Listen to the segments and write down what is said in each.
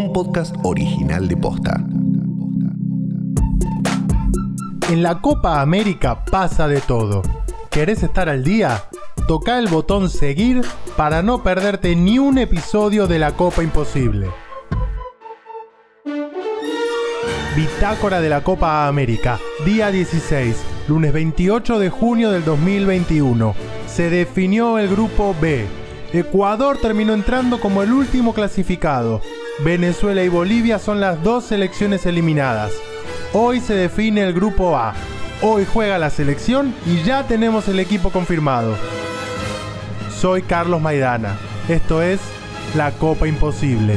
un podcast original de Posta. En la Copa América pasa de todo. ¿Querés estar al día? Toca el botón seguir para no perderte ni un episodio de la Copa Imposible. Bitácora de la Copa América, día 16, lunes 28 de junio del 2021. Se definió el grupo B. Ecuador terminó entrando como el último clasificado. Venezuela y Bolivia son las dos selecciones eliminadas. Hoy se define el grupo A. Hoy juega la selección y ya tenemos el equipo confirmado. Soy Carlos Maidana. Esto es La Copa Imposible.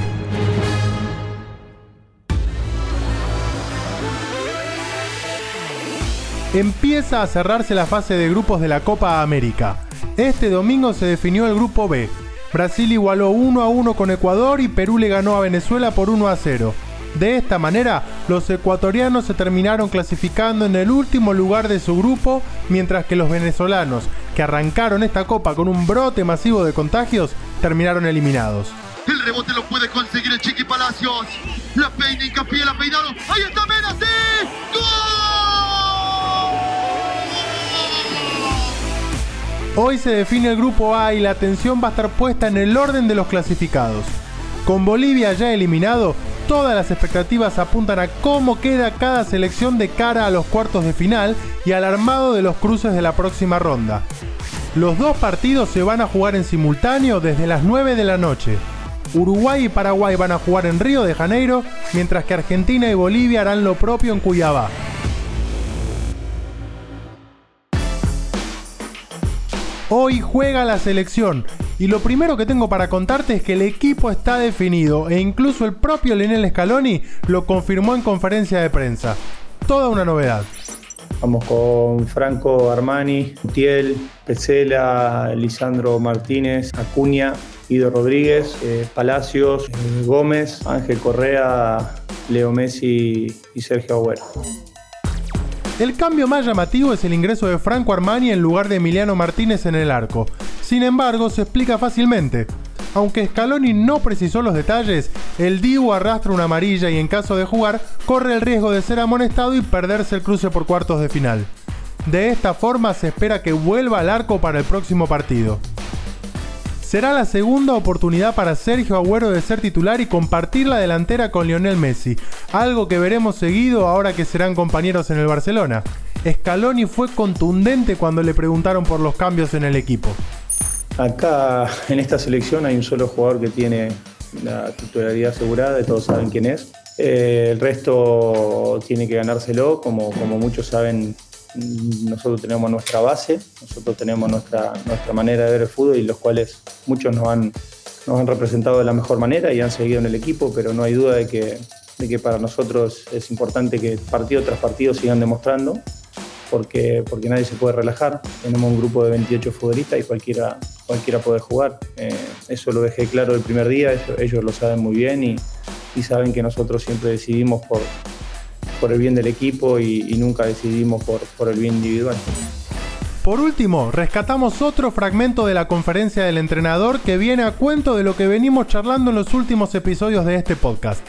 Empieza a cerrarse la fase de grupos de la Copa América. Este domingo se definió el grupo B. Brasil igualó 1 a 1 con Ecuador y Perú le ganó a Venezuela por 1 a 0. De esta manera, los ecuatorianos se terminaron clasificando en el último lugar de su grupo, mientras que los venezolanos, que arrancaron esta copa con un brote masivo de contagios, terminaron eliminados. El rebote lo puede conseguir el Chiqui Palacios. La peina, hincapié, la peinado. ¡Ahí está Mena! ¡Sí! ¡Gol! Hoy se define el grupo A y la atención va a estar puesta en el orden de los clasificados. Con Bolivia ya eliminado, todas las expectativas apuntan a cómo queda cada selección de cara a los cuartos de final y al armado de los cruces de la próxima ronda. Los dos partidos se van a jugar en simultáneo desde las 9 de la noche. Uruguay y Paraguay van a jugar en Río de Janeiro, mientras que Argentina y Bolivia harán lo propio en Cuyabá. Hoy juega la selección y lo primero que tengo para contarte es que el equipo está definido e incluso el propio Lionel Scaloni lo confirmó en conferencia de prensa. Toda una novedad. Vamos con Franco Armani, Tiel, Pesela, Lisandro Martínez, Acuña, Ido Rodríguez, eh, Palacios, eh, Gómez, Ángel Correa, Leo Messi y Sergio Agüero. El cambio más llamativo es el ingreso de Franco Armani en lugar de Emiliano Martínez en el arco. Sin embargo, se explica fácilmente. Aunque Scaloni no precisó los detalles, el Dibu arrastra una amarilla y en caso de jugar, corre el riesgo de ser amonestado y perderse el cruce por cuartos de final. De esta forma se espera que vuelva al arco para el próximo partido. Será la segunda oportunidad para Sergio Agüero de ser titular y compartir la delantera con Lionel Messi, algo que veremos seguido ahora que serán compañeros en el Barcelona. Scaloni fue contundente cuando le preguntaron por los cambios en el equipo. Acá en esta selección hay un solo jugador que tiene la titularidad asegurada, y todos saben quién es. Eh, el resto tiene que ganárselo, como, como muchos saben, nosotros tenemos nuestra base, nosotros tenemos nuestra, nuestra manera de ver el fútbol y los cuales muchos nos han, nos han representado de la mejor manera y han seguido en el equipo, pero no hay duda de que, de que para nosotros es importante que partido tras partido sigan demostrando, porque, porque nadie se puede relajar. Tenemos un grupo de 28 futbolistas y cualquiera, cualquiera puede jugar. Eh, eso lo dejé claro el primer día, ellos lo saben muy bien y, y saben que nosotros siempre decidimos por, por el bien del equipo y, y nunca decidimos por, por el bien individual. Por último, rescatamos otro fragmento de la conferencia del entrenador que viene a cuento de lo que venimos charlando en los últimos episodios de este podcast.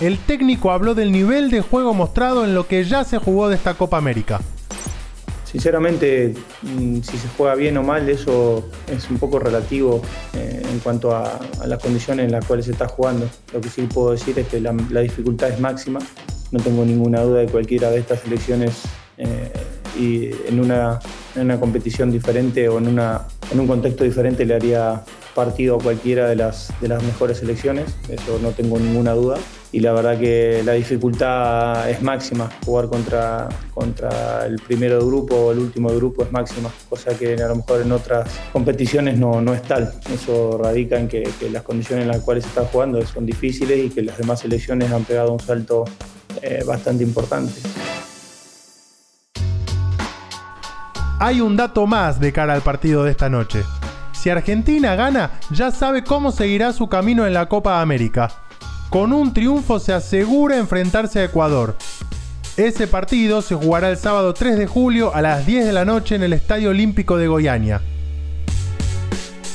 El técnico habló del nivel de juego mostrado en lo que ya se jugó de esta Copa América. Sinceramente, mm, si se juega bien o mal, eso es un poco relativo eh, en cuanto a, a, las condiciones en las cuales se está jugando. Lo que sí puedo decir es que la, la dificultad es máxima. No tengo ninguna duda de cualquiera de estas elecciones eh, y en una, en una, competición diferente o en, una, en un contexto diferente le haría partido a cualquiera de las, de las mejores selecciones, eso no tengo ninguna duda. Y la verdad que la dificultad es máxima, jugar contra, contra el primero de grupo o el último de grupo es máxima, cosa que a lo mejor en otras competiciones no, no es tal. Eso radica en que, que las condiciones en las cuales se está jugando son difíciles y que las demás selecciones han pegado un salto bastante importante. Hay un dato más de cara al partido de esta noche. Si Argentina gana, ya sabe cómo seguirá su camino en la Copa América. Con un triunfo se asegura enfrentarse a Ecuador. Ese partido se jugará el sábado 3 de julio a las 10 de la noche en el Estadio Olímpico de Goiânia.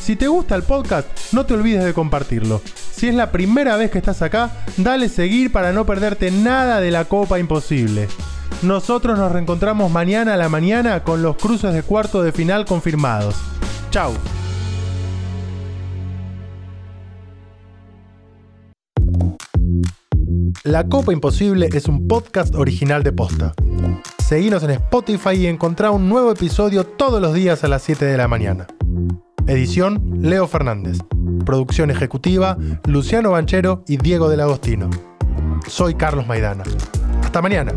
Si te gusta el podcast, no te olvides de compartirlo. Si es la primera vez que estás acá, dale seguir para no perderte nada de la Copa Imposible. Nosotros nos reencontramos mañana a la mañana con los cruces de cuarto de final confirmados. Chau. La Copa Imposible es un podcast original de Posta. Seguinos en Spotify y encontrá un nuevo episodio todos los días a las 7 de la mañana. Edición Leo Fernández. Producción ejecutiva Luciano Banchero y Diego del Agostino. Soy Carlos Maidana. Hasta mañana.